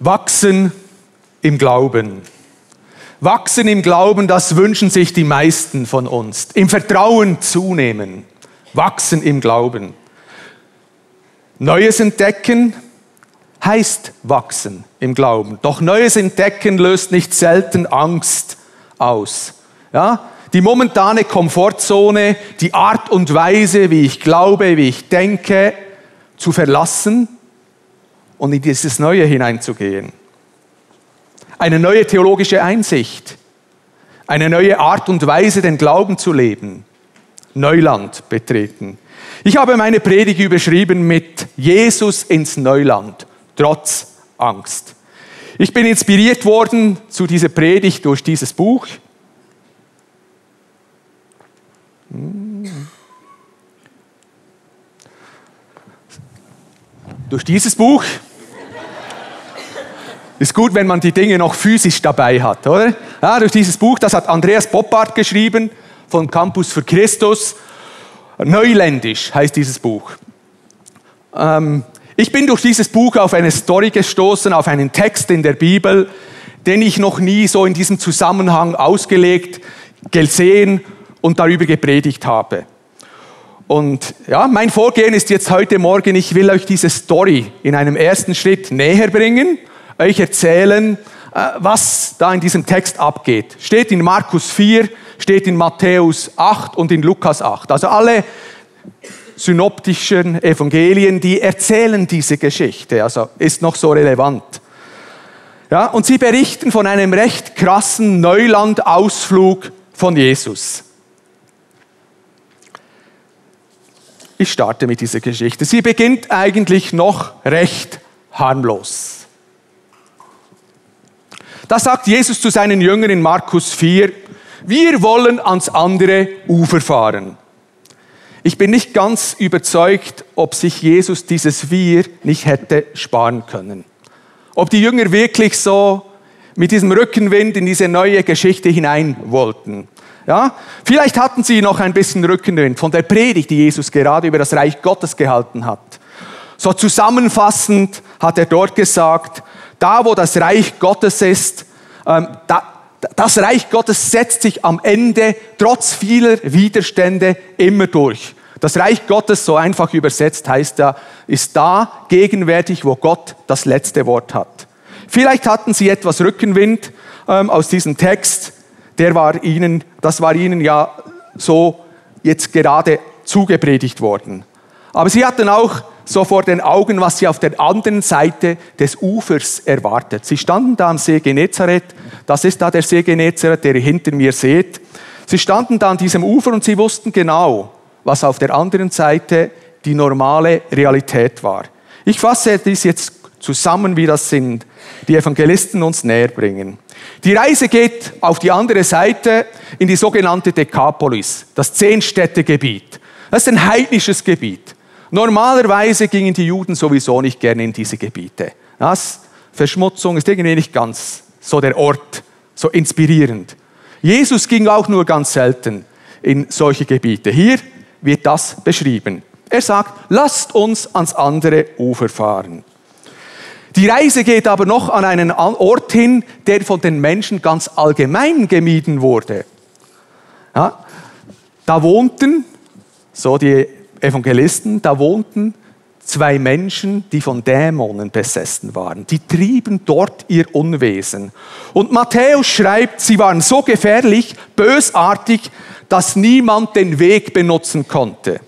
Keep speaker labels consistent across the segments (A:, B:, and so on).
A: Wachsen im Glauben. Wachsen im Glauben, das wünschen sich die meisten von uns. Im Vertrauen zunehmen. Wachsen im Glauben. Neues entdecken heißt wachsen im Glauben. Doch Neues entdecken löst nicht selten Angst aus. Ja? Die momentane Komfortzone, die Art und Weise, wie ich glaube, wie ich denke, zu verlassen und in dieses Neue hineinzugehen. Eine neue theologische Einsicht, eine neue Art und Weise, den Glauben zu leben, Neuland betreten. Ich habe meine Predigt überschrieben mit Jesus ins Neuland, trotz Angst. Ich bin inspiriert worden zu dieser Predigt durch dieses Buch. Durch dieses Buch ist gut, wenn man die Dinge noch physisch dabei hat, oder? Ja, durch dieses Buch, das hat Andreas Poppart geschrieben von Campus für Christus. Neuländisch heißt dieses Buch. Ähm, ich bin durch dieses Buch auf eine Story gestoßen, auf einen Text in der Bibel, den ich noch nie so in diesem Zusammenhang ausgelegt, gesehen und darüber gepredigt habe. Und ja, mein Vorgehen ist jetzt heute Morgen, ich will euch diese Story in einem ersten Schritt näher bringen euch erzählen, äh, was da in diesem Text abgeht. Steht in Markus 4, steht in Matthäus 8 und in Lukas 8. Also alle synoptischen Evangelien, die erzählen diese Geschichte, also ist noch so relevant. Ja, und sie berichten von einem recht krassen Neulandausflug von Jesus. Ich starte mit dieser Geschichte. Sie beginnt eigentlich noch recht harmlos. Da sagt Jesus zu seinen Jüngern in Markus 4, wir wollen ans andere Ufer fahren. Ich bin nicht ganz überzeugt, ob sich Jesus dieses Wir nicht hätte sparen können. Ob die Jünger wirklich so mit diesem Rückenwind in diese neue Geschichte hinein wollten. Ja, vielleicht hatten sie noch ein bisschen Rückenwind von der Predigt, die Jesus gerade über das Reich Gottes gehalten hat. So zusammenfassend hat er dort gesagt, da, wo das Reich Gottes ist, ähm, da, das Reich Gottes setzt sich am Ende trotz vieler Widerstände immer durch. Das Reich Gottes, so einfach übersetzt, heißt ja, ist da gegenwärtig, wo Gott das letzte Wort hat. Vielleicht hatten Sie etwas Rückenwind ähm, aus diesem Text. Der war Ihnen, das war Ihnen ja so jetzt gerade zugepredigt worden. Aber Sie hatten auch so vor den Augen, was sie auf der anderen Seite des Ufers erwartet. Sie standen da am See Genezareth, das ist da der See Genezareth, der ihr hinter mir seht. Sie standen da an diesem Ufer und sie wussten genau, was auf der anderen Seite die normale Realität war. Ich fasse dies jetzt zusammen, wie das sind, die Evangelisten uns näher bringen. Die Reise geht auf die andere Seite in die sogenannte Dekapolis, das Zehnstädtegebiet. Das ist ein heidnisches Gebiet. Normalerweise gingen die Juden sowieso nicht gerne in diese Gebiete. Das Verschmutzung ist irgendwie nicht ganz so der Ort, so inspirierend. Jesus ging auch nur ganz selten in solche Gebiete. Hier wird das beschrieben. Er sagt, lasst uns ans andere Ufer fahren. Die Reise geht aber noch an einen Ort hin, der von den Menschen ganz allgemein gemieden wurde. Ja, da wohnten, so die Evangelisten, da wohnten zwei Menschen, die von Dämonen besessen waren. Die trieben dort ihr Unwesen. Und Matthäus schreibt, sie waren so gefährlich, bösartig, dass niemand den Weg benutzen konnte.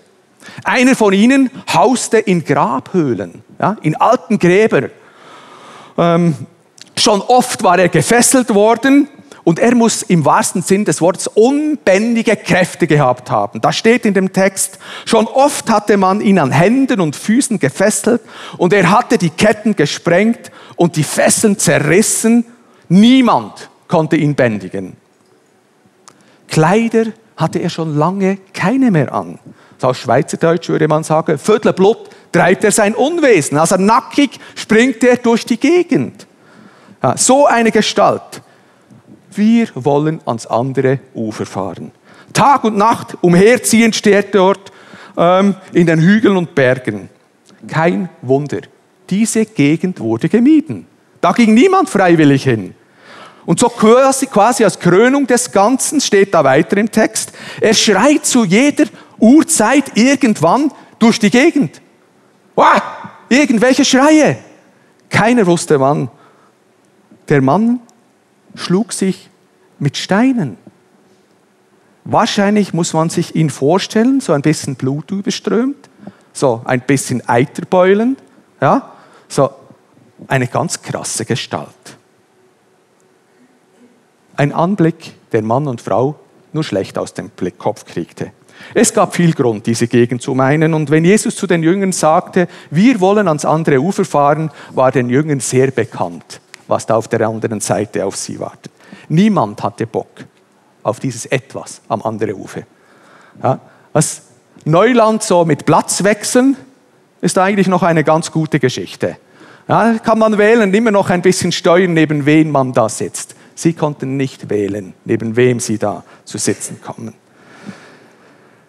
A: Einer von ihnen hauste in Grabhöhlen, ja, in alten Gräber. Ähm, schon oft war er gefesselt worden und er muss im wahrsten Sinn des Wortes unbändige Kräfte gehabt haben. Das steht in dem Text. Schon oft hatte man ihn an Händen und Füßen gefesselt und er hatte die Ketten gesprengt und die Fesseln zerrissen. Niemand konnte ihn bändigen. Kleider hatte er schon lange keine mehr an. Aus Schweizerdeutsch würde man sagen, Viertel Blut treibt er sein Unwesen. Also nackig springt er durch die Gegend. Ja, so eine Gestalt. Wir wollen ans andere Ufer fahren. Tag und Nacht umherziehen steht dort ähm, in den Hügeln und Bergen. Kein Wunder. Diese Gegend wurde gemieden. Da ging niemand freiwillig hin. Und so quasi, quasi als Krönung des Ganzen steht da weiter im Text, er schreit zu jeder Uhrzeit irgendwann durch die Gegend. Wow, irgendwelche Schreie. Keiner wusste wann. Der Mann schlug sich mit Steinen. Wahrscheinlich muss man sich ihn vorstellen, so ein bisschen Blut überströmt, so ein bisschen Eiterbeulen, ja, so eine ganz krasse Gestalt. Ein Anblick, der Mann und Frau nur schlecht aus dem Kopf kriegte. Es gab viel Grund, diese Gegend zu meinen. Und wenn Jesus zu den Jüngern sagte, wir wollen ans andere Ufer fahren, war den Jüngern sehr bekannt, was da auf der anderen Seite auf sie wartet. Niemand hatte Bock auf dieses Etwas am anderen Ufer. Ja, was Neuland so mit Platz wechseln, ist eigentlich noch eine ganz gute Geschichte. Ja, kann man wählen, immer noch ein bisschen steuern, neben wem man da sitzt. Sie konnten nicht wählen, neben wem sie da zu sitzen kommen.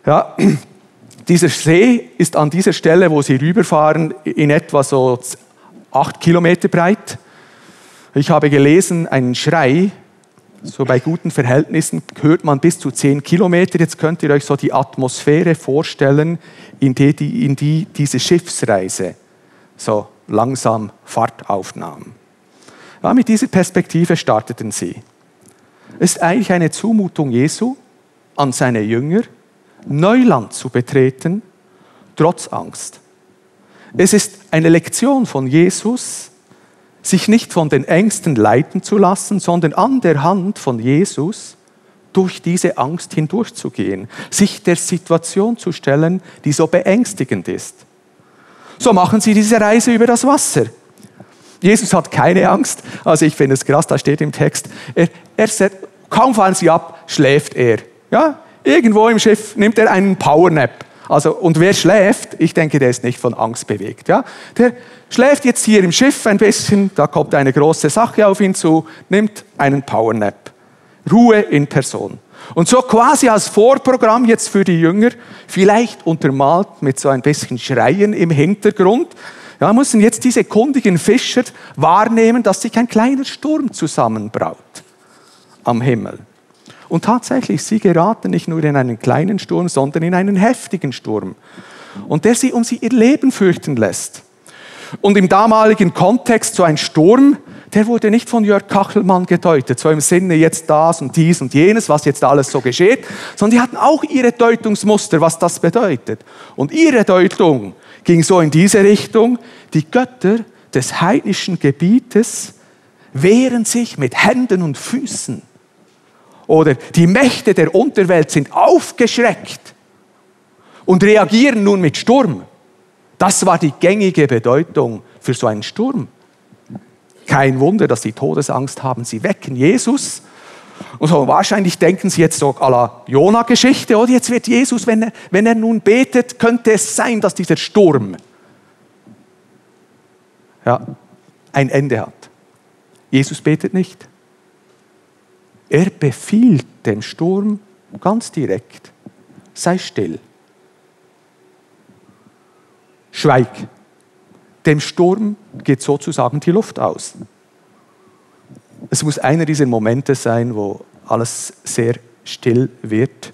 A: Ja, dieser See ist an dieser Stelle, wo sie rüberfahren, in etwa so acht Kilometer breit. Ich habe gelesen, einen Schrei, so bei guten Verhältnissen hört man bis zu zehn Kilometer. Jetzt könnt ihr euch so die Atmosphäre vorstellen, in die, in die diese Schiffsreise so langsam Fahrt aufnahm. Ja, mit dieser Perspektive starteten sie. Es ist eigentlich eine Zumutung Jesu an seine Jünger, Neuland zu betreten, trotz Angst. Es ist eine Lektion von Jesus, sich nicht von den Ängsten leiten zu lassen, sondern an der Hand von Jesus durch diese Angst hindurchzugehen, sich der Situation zu stellen, die so beängstigend ist. So machen sie diese Reise über das Wasser. Jesus hat keine Angst. Also ich finde es krass, da steht im Text, er, er kaum fahren sie ab, schläft er. Ja, irgendwo im Schiff nimmt er einen Powernap. Also, und wer schläft, ich denke, der ist nicht von Angst bewegt. Ja? Der schläft jetzt hier im Schiff ein bisschen, da kommt eine große Sache auf ihn zu, nimmt einen Powernap. Ruhe in Person. Und so quasi als Vorprogramm jetzt für die Jünger, vielleicht untermalt mit so ein bisschen Schreien im Hintergrund, ja, müssen jetzt diese kundigen Fischer wahrnehmen, dass sich ein kleiner Sturm zusammenbraut am Himmel. Und tatsächlich, sie geraten nicht nur in einen kleinen Sturm, sondern in einen heftigen Sturm. Und der sie um sie ihr Leben fürchten lässt. Und im damaligen Kontext so ein Sturm, der wurde nicht von Jörg Kachelmann gedeutet, so im Sinne jetzt das und dies und jenes, was jetzt alles so geschieht, sondern die hatten auch ihre Deutungsmuster, was das bedeutet. Und ihre Deutung ging so in diese Richtung, die Götter des heidnischen Gebietes wehren sich mit Händen und Füßen. Oder die Mächte der Unterwelt sind aufgeschreckt und reagieren nun mit Sturm. Das war die gängige Bedeutung für so einen Sturm. Kein Wunder, dass sie Todesangst haben. Sie wecken Jesus. Und so wahrscheinlich denken sie jetzt so à la Jona-Geschichte, oder jetzt wird Jesus, wenn er, wenn er nun betet, könnte es sein, dass dieser Sturm ja, ein Ende hat. Jesus betet nicht. Er befiehlt dem Sturm ganz direkt, sei still. Schweig. Dem Sturm geht sozusagen die Luft aus. Es muss einer dieser Momente sein, wo alles sehr still wird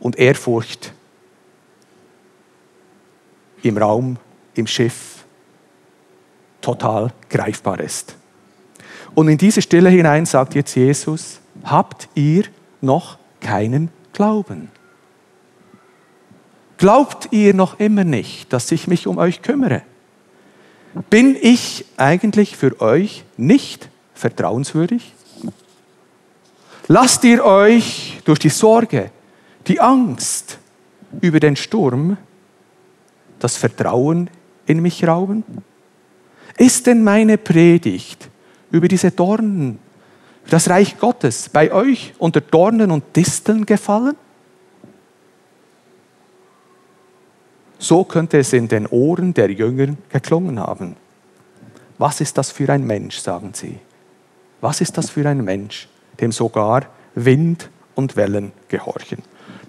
A: und Ehrfurcht im Raum, im Schiff total greifbar ist. Und in diese Stille hinein sagt jetzt Jesus, habt ihr noch keinen Glauben? Glaubt ihr noch immer nicht, dass ich mich um euch kümmere? Bin ich eigentlich für euch nicht vertrauenswürdig? Lasst ihr euch durch die Sorge, die Angst über den Sturm das Vertrauen in mich rauben? Ist denn meine Predigt über diese Dornen, das Reich Gottes bei euch unter Dornen und Disteln gefallen? So könnte es in den Ohren der Jünger geklungen haben. Was ist das für ein Mensch, sagen sie. Was ist das für ein Mensch, dem sogar Wind und Wellen gehorchen?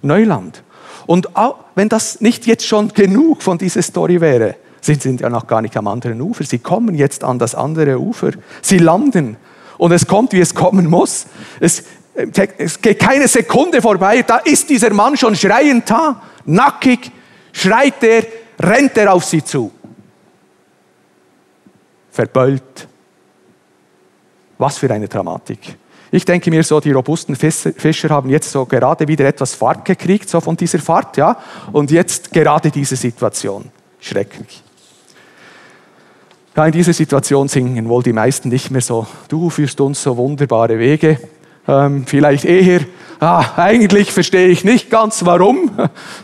A: Neuland. Und auch, wenn das nicht jetzt schon genug von dieser Story wäre, Sie sind ja noch gar nicht am anderen Ufer. Sie kommen jetzt an das andere Ufer. Sie landen. Und es kommt, wie es kommen muss. Es, es geht keine Sekunde vorbei. Da ist dieser Mann schon schreiend da. Nackig schreit er, rennt er auf sie zu. Verbeult. Was für eine Dramatik. Ich denke mir so, die robusten Fischer haben jetzt so gerade wieder etwas Fahrt gekriegt, so von dieser Fahrt, ja. Und jetzt gerade diese Situation. Schrecklich. Ja, in dieser Situation singen wohl die meisten nicht mehr so, du führst uns so wunderbare Wege. Ähm, vielleicht eher, ah, eigentlich verstehe ich nicht ganz warum,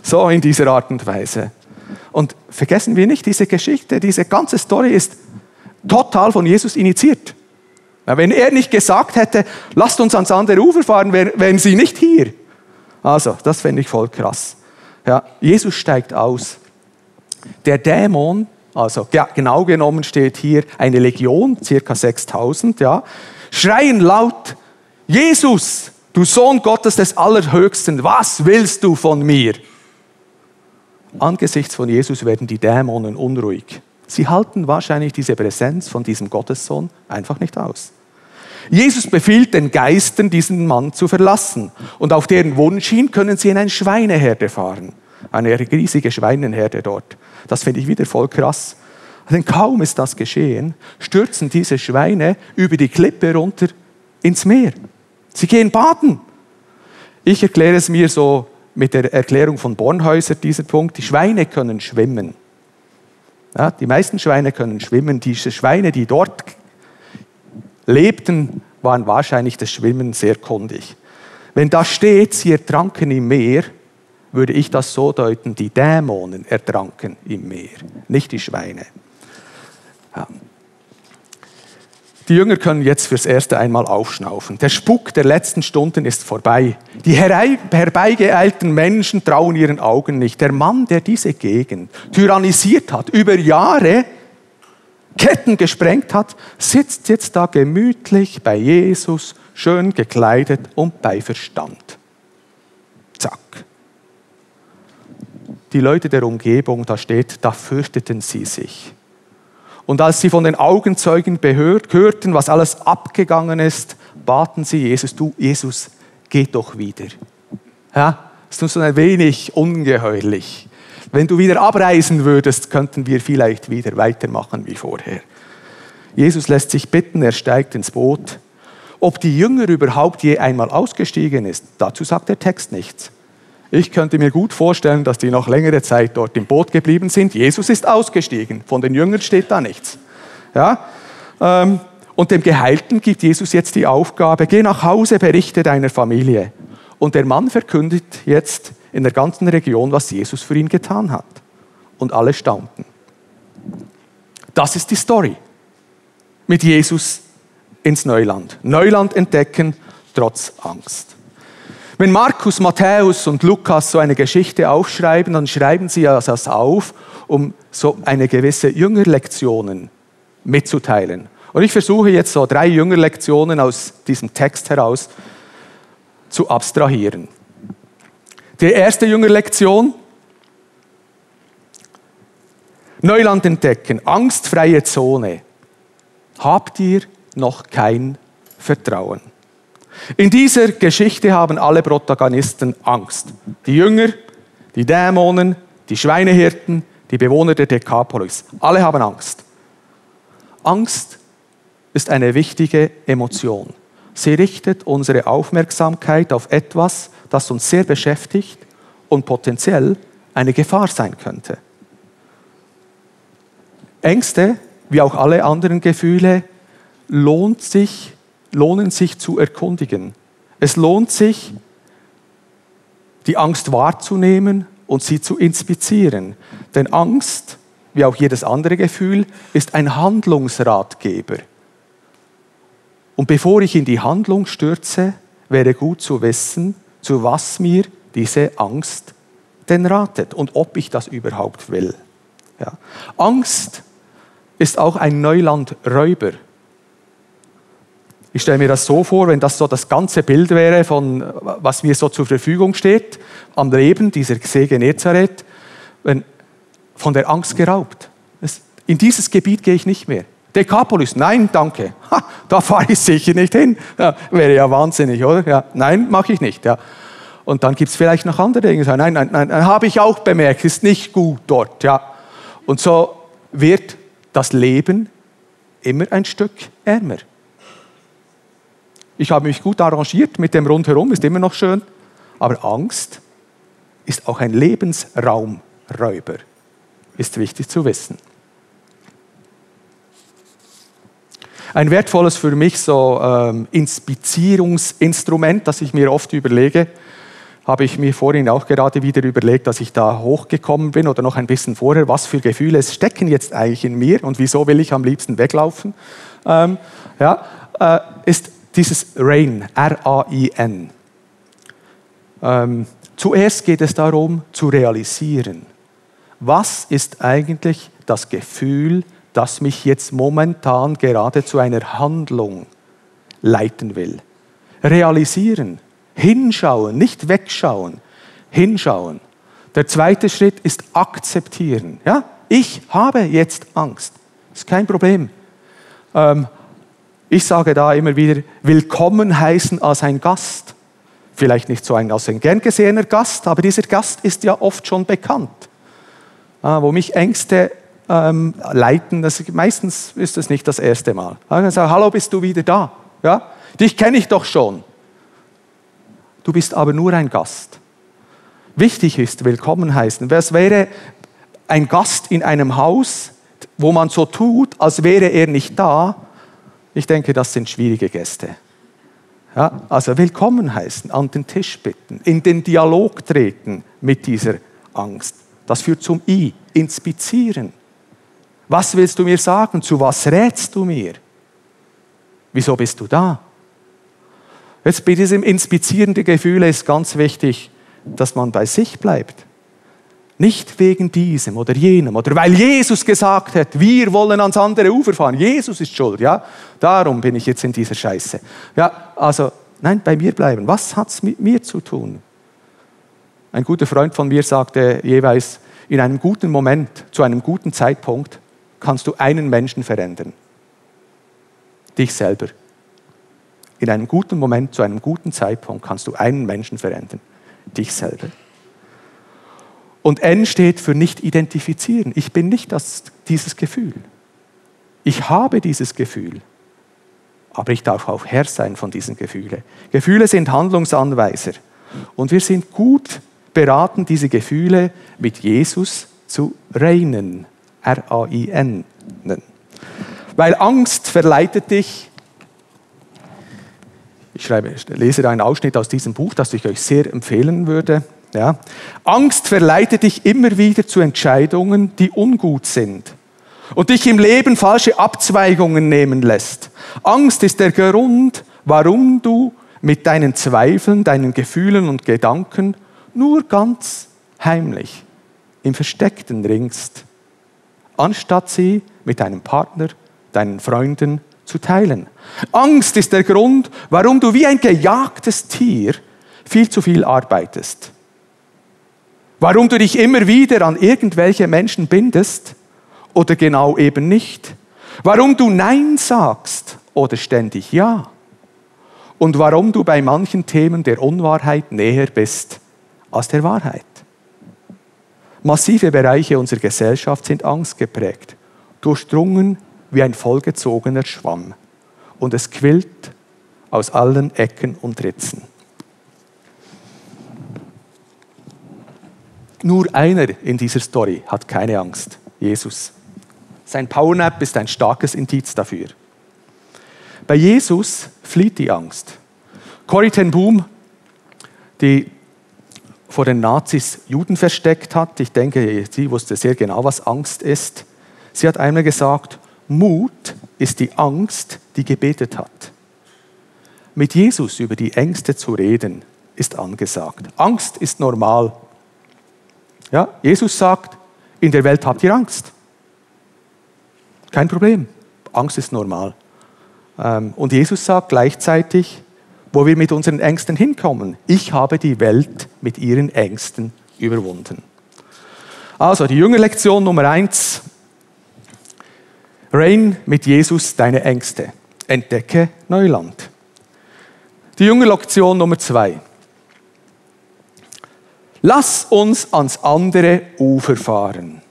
A: so in dieser Art und Weise. Und vergessen wir nicht, diese Geschichte, diese ganze Story ist total von Jesus initiiert. Wenn er nicht gesagt hätte, lasst uns ans andere Ufer fahren, wären sie nicht hier. Also, das fände ich voll krass. Ja, Jesus steigt aus. Der Dämon, also ja, genau genommen steht hier eine Legion, circa 6000, ja, schreien laut, Jesus, du Sohn Gottes des Allerhöchsten, was willst du von mir? Angesichts von Jesus werden die Dämonen unruhig. Sie halten wahrscheinlich diese Präsenz von diesem Gottessohn einfach nicht aus. Jesus befiehlt den Geistern, diesen Mann zu verlassen. Und auf deren Wunsch hin können sie in eine Schweineherde fahren. Eine riesige Schweineherde dort. Das finde ich wieder voll krass. Denn kaum ist das geschehen, stürzen diese Schweine über die Klippe runter ins Meer. Sie gehen baden. Ich erkläre es mir so mit der Erklärung von Bornhäuser, dieser Punkt. Die Schweine können schwimmen. Ja, die meisten Schweine können schwimmen. Diese Schweine, die dort lebten, waren wahrscheinlich das Schwimmen sehr kundig. Wenn da steht, sie ertranken im Meer, würde ich das so deuten, die Dämonen ertranken im Meer, nicht die Schweine. Ja. Die Jünger können jetzt fürs erste einmal aufschnaufen. Der Spuk der letzten Stunden ist vorbei. Die herbeigeeilten Menschen trauen ihren Augen nicht. Der Mann, der diese Gegend tyrannisiert hat, über Jahre Ketten gesprengt hat, sitzt jetzt da gemütlich bei Jesus, schön gekleidet und bei Verstand. Zack. Die Leute der Umgebung, da steht, da fürchteten sie sich. Und als sie von den Augenzeugen behört, hörten, was alles abgegangen ist, baten sie Jesus, du Jesus, geh doch wieder. Ja, ist uns ein wenig ungeheuerlich. Wenn du wieder abreisen würdest, könnten wir vielleicht wieder weitermachen wie vorher. Jesus lässt sich bitten, er steigt ins Boot. Ob die Jünger überhaupt je einmal ausgestiegen ist, dazu sagt der Text nichts. Ich könnte mir gut vorstellen, dass die noch längere Zeit dort im Boot geblieben sind. Jesus ist ausgestiegen. Von den Jüngern steht da nichts. Ja? Ähm, und dem Geheilten gibt Jesus jetzt die Aufgabe, geh nach Hause, berichte deiner Familie. Und der Mann verkündet jetzt in der ganzen Region, was Jesus für ihn getan hat. Und alle staunten. Das ist die Story mit Jesus ins Neuland. Neuland entdecken trotz Angst. Wenn Markus, Matthäus und Lukas so eine Geschichte aufschreiben, dann schreiben sie das auf, um so eine gewisse Jüngerlektionen mitzuteilen. Und ich versuche jetzt so drei Jüngerlektionen aus diesem Text heraus zu abstrahieren. Die erste Jüngerlektion, Neuland entdecken, angstfreie Zone. Habt ihr noch kein Vertrauen? In dieser Geschichte haben alle Protagonisten Angst. Die Jünger, die Dämonen, die Schweinehirten, die Bewohner der Dekapolis. Alle haben Angst. Angst ist eine wichtige Emotion. Sie richtet unsere Aufmerksamkeit auf etwas, das uns sehr beschäftigt und potenziell eine Gefahr sein könnte. Ängste, wie auch alle anderen Gefühle, lohnt sich lohnen sich zu erkundigen. Es lohnt sich, die Angst wahrzunehmen und sie zu inspizieren. Denn Angst, wie auch jedes andere Gefühl, ist ein Handlungsratgeber. Und bevor ich in die Handlung stürze, wäre gut zu wissen, zu was mir diese Angst denn ratet und ob ich das überhaupt will. Ja. Angst ist auch ein Neulandräuber. Ich stelle mir das so vor, wenn das so das ganze Bild wäre von was mir so zur Verfügung steht am Leben dieser See Genezareth, wenn von der Angst geraubt. In dieses Gebiet gehe ich nicht mehr. Dekapolis, nein, danke. Ha, da fahre ich sicher nicht hin. Ja, wäre ja wahnsinnig, oder? Ja, nein, mache ich nicht. Ja. Und dann gibt es vielleicht noch andere Dinge. Nein, nein, nein, habe ich auch bemerkt, ist nicht gut dort. Ja. Und so wird das Leben immer ein Stück ärmer. Ich habe mich gut arrangiert mit dem Rundherum, ist immer noch schön. Aber Angst ist auch ein Lebensraumräuber, ist wichtig zu wissen. Ein wertvolles für mich so ähm, Inspizierungsinstrument, das ich mir oft überlege, habe ich mir vorhin auch gerade wieder überlegt, dass ich da hochgekommen bin oder noch ein bisschen vorher, was für Gefühle stecken jetzt eigentlich in mir und wieso will ich am liebsten weglaufen, ähm, ja, äh, ist dieses RAIN, R-A-I-N. Ähm, zuerst geht es darum, zu realisieren, was ist eigentlich das Gefühl, das mich jetzt momentan gerade zu einer Handlung leiten will. Realisieren, hinschauen, nicht wegschauen, hinschauen. Der zweite Schritt ist akzeptieren. Ja? Ich habe jetzt Angst. Ist kein Problem. Ähm, ich sage da immer wieder, willkommen heißen als ein Gast. Vielleicht nicht so ein als ein gern gesehener Gast, aber dieser Gast ist ja oft schon bekannt. Ah, wo mich Ängste ähm, leiten, das, meistens ist das nicht das erste Mal. Ich sage, hallo, bist du wieder da? Ja? Dich kenne ich doch schon. Du bist aber nur ein Gast. Wichtig ist, willkommen heißen. Was wäre ein Gast in einem Haus, wo man so tut, als wäre er nicht da, ich denke, das sind schwierige Gäste. Ja, also willkommen heißen, an den Tisch bitten, in den Dialog treten mit dieser Angst. Das führt zum I, inspizieren. Was willst du mir sagen? Zu was rätst du mir? Wieso bist du da? Jetzt bei diesem Inspizieren der Gefühle ist ganz wichtig, dass man bei sich bleibt. Nicht wegen diesem oder jenem oder weil Jesus gesagt hat, wir wollen ans andere Ufer fahren. Jesus ist schuld, ja. Darum bin ich jetzt in dieser Scheiße. Ja, also nein, bei mir bleiben. Was hat es mit mir zu tun? Ein guter Freund von mir sagte jeweils, in einem guten Moment, zu einem guten Zeitpunkt, kannst du einen Menschen verändern. Dich selber. In einem guten Moment, zu einem guten Zeitpunkt kannst du einen Menschen verändern. Dich selber. Und N steht für nicht identifizieren. Ich bin nicht das, dieses Gefühl. Ich habe dieses Gefühl. Aber ich darf auch Herr sein von diesen Gefühlen. Gefühle sind Handlungsanweiser. Und wir sind gut beraten, diese Gefühle mit Jesus zu reinen. R-A-I-N. Weil Angst verleitet dich. Ich schreibe, lese einen Ausschnitt aus diesem Buch, das ich euch sehr empfehlen würde. Ja? Angst verleitet dich immer wieder zu Entscheidungen, die ungut sind und dich im Leben falsche Abzweigungen nehmen lässt. Angst ist der Grund, warum du mit deinen Zweifeln, deinen Gefühlen und Gedanken nur ganz heimlich im Versteckten ringst, anstatt sie mit deinem Partner, deinen Freunden zu teilen. Angst ist der Grund, warum du wie ein gejagtes Tier viel zu viel arbeitest Warum du dich immer wieder an irgendwelche Menschen bindest oder genau eben nicht. Warum du Nein sagst oder ständig Ja. Und warum du bei manchen Themen der Unwahrheit näher bist als der Wahrheit. Massive Bereiche unserer Gesellschaft sind angstgeprägt, durchdrungen wie ein vollgezogener Schwamm. Und es quillt aus allen Ecken und Ritzen. Nur einer in dieser Story hat keine Angst, Jesus. Sein Powernap ist ein starkes Indiz dafür. Bei Jesus flieht die Angst. Corrie ten Boom, die vor den Nazis Juden versteckt hat, ich denke, sie wusste sehr genau, was Angst ist. Sie hat einmal gesagt, Mut ist die Angst, die gebetet hat. Mit Jesus über die Ängste zu reden, ist angesagt. Angst ist normal. Ja, Jesus sagt, in der Welt habt ihr Angst. Kein Problem. Angst ist normal. Ähm, und Jesus sagt gleichzeitig, wo wir mit unseren Ängsten hinkommen. Ich habe die Welt mit ihren Ängsten überwunden. Also die Jüngerlektion Nummer eins. Rain mit Jesus deine Ängste. Entdecke Neuland. Die Jüngerlektion Nummer zwei. Lass uns ans andere Ufer fahren.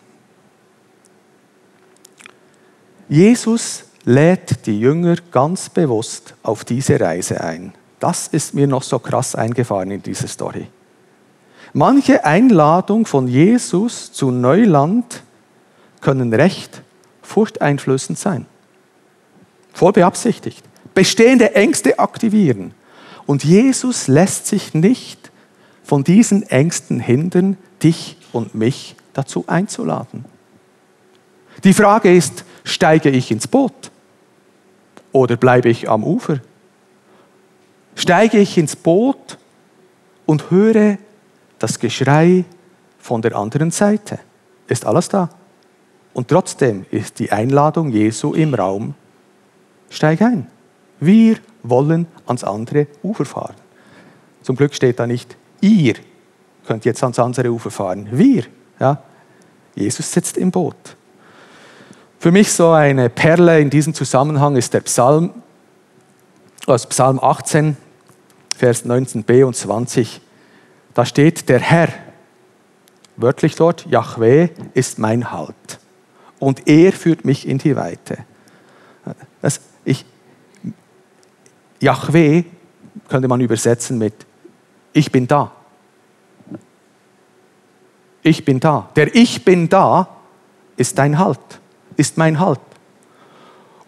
A: Jesus lädt die Jünger ganz bewusst auf diese Reise ein. Das ist mir noch so krass eingefahren in dieser Story. Manche Einladung von Jesus zu Neuland können recht furchteinflößend sein. Voll beabsichtigt. Bestehende Ängste aktivieren. Und Jesus lässt sich nicht von diesen Ängsten hindern, dich und mich dazu einzuladen. Die Frage ist, steige ich ins Boot oder bleibe ich am Ufer? Steige ich ins Boot und höre das Geschrei von der anderen Seite? Ist alles da? Und trotzdem ist die Einladung Jesu im Raum, steig ein. Wir wollen ans andere Ufer fahren. Zum Glück steht da nicht, ihr könnt jetzt ans andere Ufer fahren. Wir. Ja? Jesus sitzt im Boot. Für mich so eine Perle in diesem Zusammenhang ist der Psalm, aus Psalm 18, Vers 19b und 20. Da steht, der Herr, wörtlich dort, Yahweh ist mein Halt und er führt mich in die Weite. Yahweh könnte man übersetzen mit Ich bin da. Ich bin da. Der Ich bin da ist dein Halt, ist mein Halt.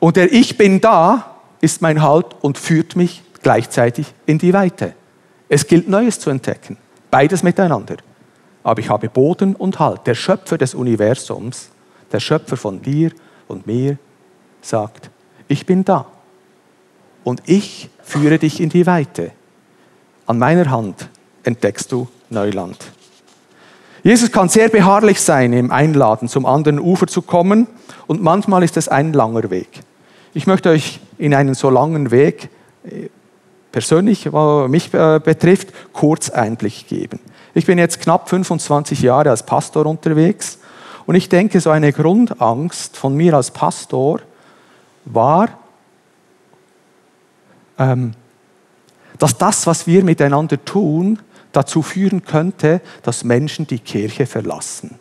A: Und der Ich bin da ist mein Halt und führt mich gleichzeitig in die Weite. Es gilt Neues zu entdecken, beides miteinander. Aber ich habe Boden und Halt. Der Schöpfer des Universums der Schöpfer von dir und mir, sagt, ich bin da und ich führe dich in die Weite. An meiner Hand entdeckst du Neuland. Jesus kann sehr beharrlich sein im Einladen, zum anderen Ufer zu kommen und manchmal ist es ein langer Weg. Ich möchte euch in einen so langen Weg äh, persönlich, was mich äh, betrifft, kurz Einblick geben. Ich bin jetzt knapp 25 Jahre als Pastor unterwegs und ich denke, so eine Grundangst von mir als Pastor war, ähm, dass das, was wir miteinander tun, dazu führen könnte, dass Menschen die Kirche verlassen.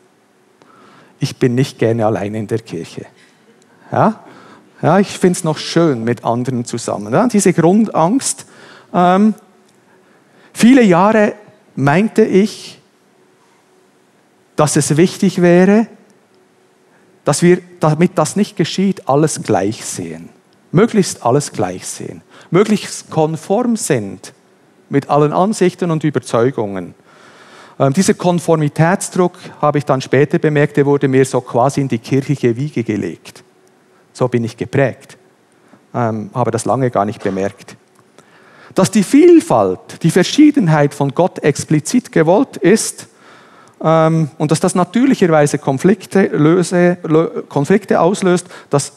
A: Ich bin nicht gerne allein in der Kirche. Ja, ja ich finde es noch schön mit anderen zusammen. Ja, diese Grundangst. Ähm, viele Jahre meinte ich, dass es wichtig wäre, dass wir, damit das nicht geschieht, alles gleich sehen. Möglichst alles gleich sehen. Möglichst konform sind mit allen Ansichten und Überzeugungen. Ähm, dieser Konformitätsdruck, habe ich dann später bemerkt, der wurde mir so quasi in die kirchliche Wiege gelegt. So bin ich geprägt. Ähm, habe das lange gar nicht bemerkt. Dass die Vielfalt, die Verschiedenheit von Gott explizit gewollt ist, ähm, und dass das natürlicherweise Konflikte, löse, Konflikte auslöst, das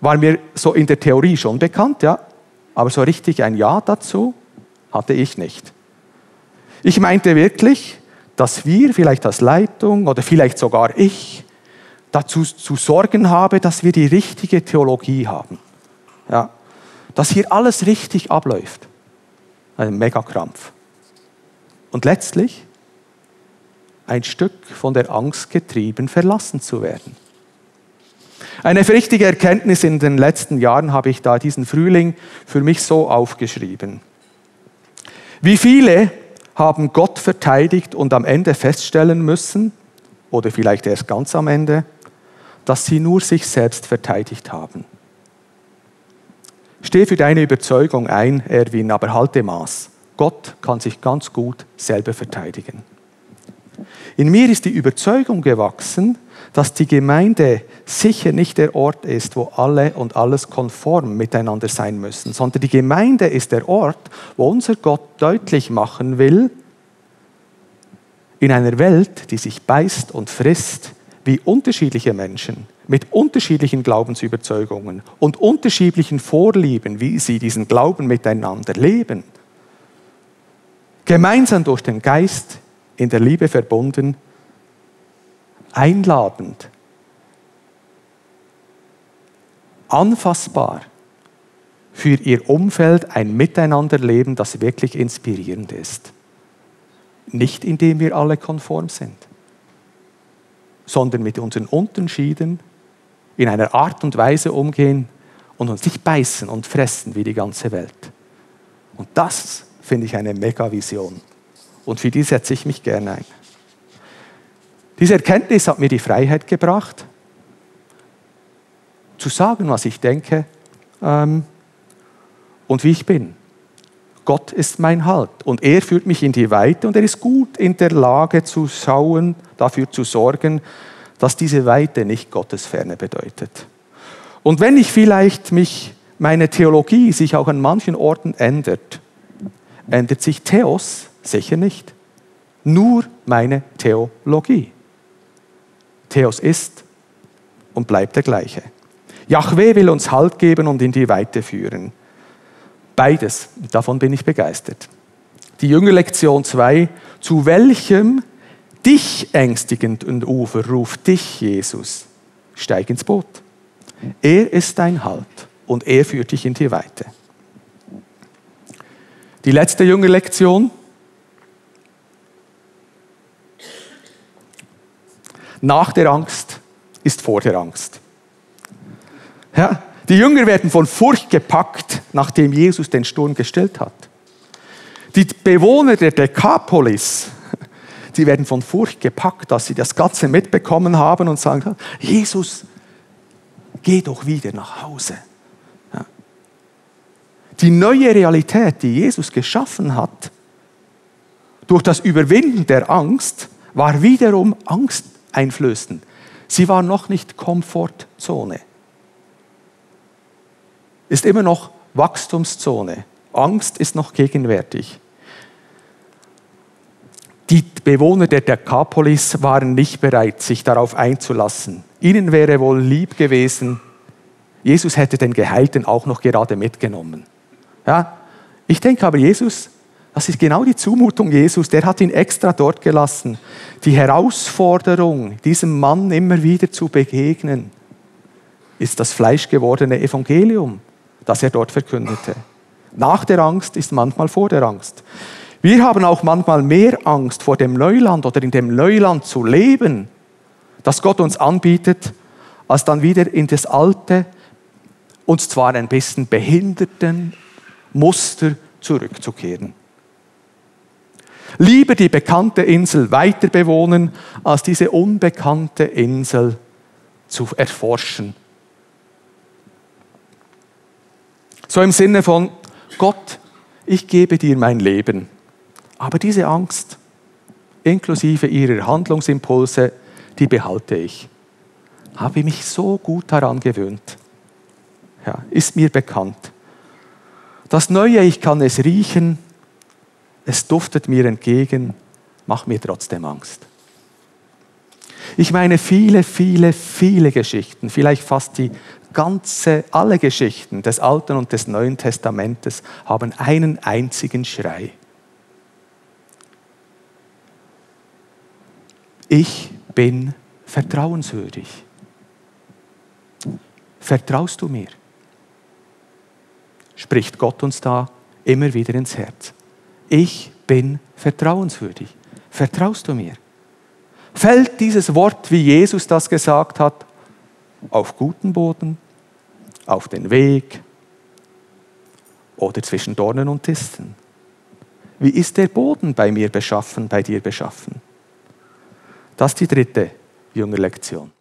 A: war mir so in der Theorie schon bekannt, ja, aber so richtig ein Ja dazu hatte ich nicht. Ich meinte wirklich, dass wir vielleicht als Leitung oder vielleicht sogar ich dazu zu sorgen habe, dass wir die richtige Theologie haben. Ja, dass hier alles richtig abläuft. Ein Megakrampf. Und letztlich ein Stück von der Angst getrieben, verlassen zu werden. Eine richtige Erkenntnis in den letzten Jahren habe ich da diesen Frühling für mich so aufgeschrieben. Wie viele haben Gott verteidigt und am Ende feststellen müssen, oder vielleicht erst ganz am Ende, dass sie nur sich selbst verteidigt haben. Steh für deine Überzeugung ein, Erwin, aber halte Maß. Gott kann sich ganz gut selber verteidigen. In mir ist die Überzeugung gewachsen, dass die Gemeinde sicher nicht der Ort ist, wo alle und alles konform miteinander sein müssen, sondern die Gemeinde ist der Ort, wo unser Gott deutlich machen will, in einer Welt, die sich beißt und frisst, wie unterschiedliche Menschen mit unterschiedlichen Glaubensüberzeugungen und unterschiedlichen Vorlieben, wie sie diesen Glauben miteinander leben, gemeinsam durch den Geist in der Liebe verbunden, einladend anfassbar für ihr Umfeld ein Miteinanderleben, das wirklich inspirierend ist. Nicht indem wir alle konform sind, sondern mit unseren Unterschieden in einer Art und Weise umgehen und uns nicht beißen und fressen wie die ganze Welt. Und das finde ich eine Mega-Vision. Und für die setze ich mich gerne ein. Diese Erkenntnis hat mir die Freiheit gebracht, zu sagen, was ich denke ähm, und wie ich bin. Gott ist mein Halt und er führt mich in die Weite und er ist gut in der Lage zu schauen, dafür zu sorgen, dass diese Weite nicht Gottes Ferne bedeutet. Und wenn ich vielleicht mich, meine Theologie sich auch an manchen Orten ändert, ändert sich Theos sicher nicht. Nur meine Theologie. Theos ist und bleibt der gleiche. Yahweh will uns Halt geben und in die Weite führen. Beides, davon bin ich begeistert. Die Jüngerlektion 2, zu welchem dich ängstigenden Ufer ruft dich Jesus? Steig ins Boot. Er ist dein Halt und er führt dich in die Weite. Die letzte Jüngerlektion. Nach der Angst ist vor der Angst. Ja, die Jünger werden von Furcht gepackt, nachdem Jesus den Sturm gestellt hat. Die Bewohner der Dekapolis, die werden von Furcht gepackt, dass sie das Ganze mitbekommen haben und sagen, Jesus, geh doch wieder nach Hause. Ja. Die neue Realität, die Jesus geschaffen hat, durch das Überwinden der Angst, war wiederum angsteinflößend. Sie war noch nicht Komfortzone ist immer noch Wachstumszone. Angst ist noch gegenwärtig. Die Bewohner der Dekapolis waren nicht bereit, sich darauf einzulassen. Ihnen wäre wohl lieb gewesen, Jesus hätte den Geheilten auch noch gerade mitgenommen. Ja, ich denke aber, Jesus, das ist genau die Zumutung Jesus, der hat ihn extra dort gelassen. Die Herausforderung, diesem Mann immer wieder zu begegnen, ist das fleischgewordene Evangelium das er dort verkündete. Nach der Angst ist manchmal vor der Angst. Wir haben auch manchmal mehr Angst vor dem Neuland oder in dem Neuland zu leben, das Gott uns anbietet, als dann wieder in das alte, uns zwar ein bisschen behinderten Muster zurückzukehren. Lieber die bekannte Insel weiter bewohnen, als diese unbekannte Insel zu erforschen So im Sinne von, Gott, ich gebe dir mein Leben. Aber diese Angst, inklusive ihrer Handlungsimpulse, die behalte ich. Habe mich so gut daran gewöhnt. Ja, ist mir bekannt. Das Neue, ich kann es riechen, es duftet mir entgegen, macht mir trotzdem Angst. Ich meine, viele, viele, viele Geschichten, vielleicht fast die ganze, alle Geschichten des Alten und des Neuen Testamentes haben einen einzigen Schrei. Ich bin vertrauenswürdig. Vertraust du mir? Spricht Gott uns da immer wieder ins Herz. Ich bin vertrauenswürdig. Vertraust du mir? Fällt dieses Wort, wie Jesus das gesagt hat, auf guten Boden, auf den Weg oder zwischen Dornen und Disteln? Wie ist der Boden bei mir beschaffen, bei dir beschaffen? Das ist die dritte Jüngerlektion.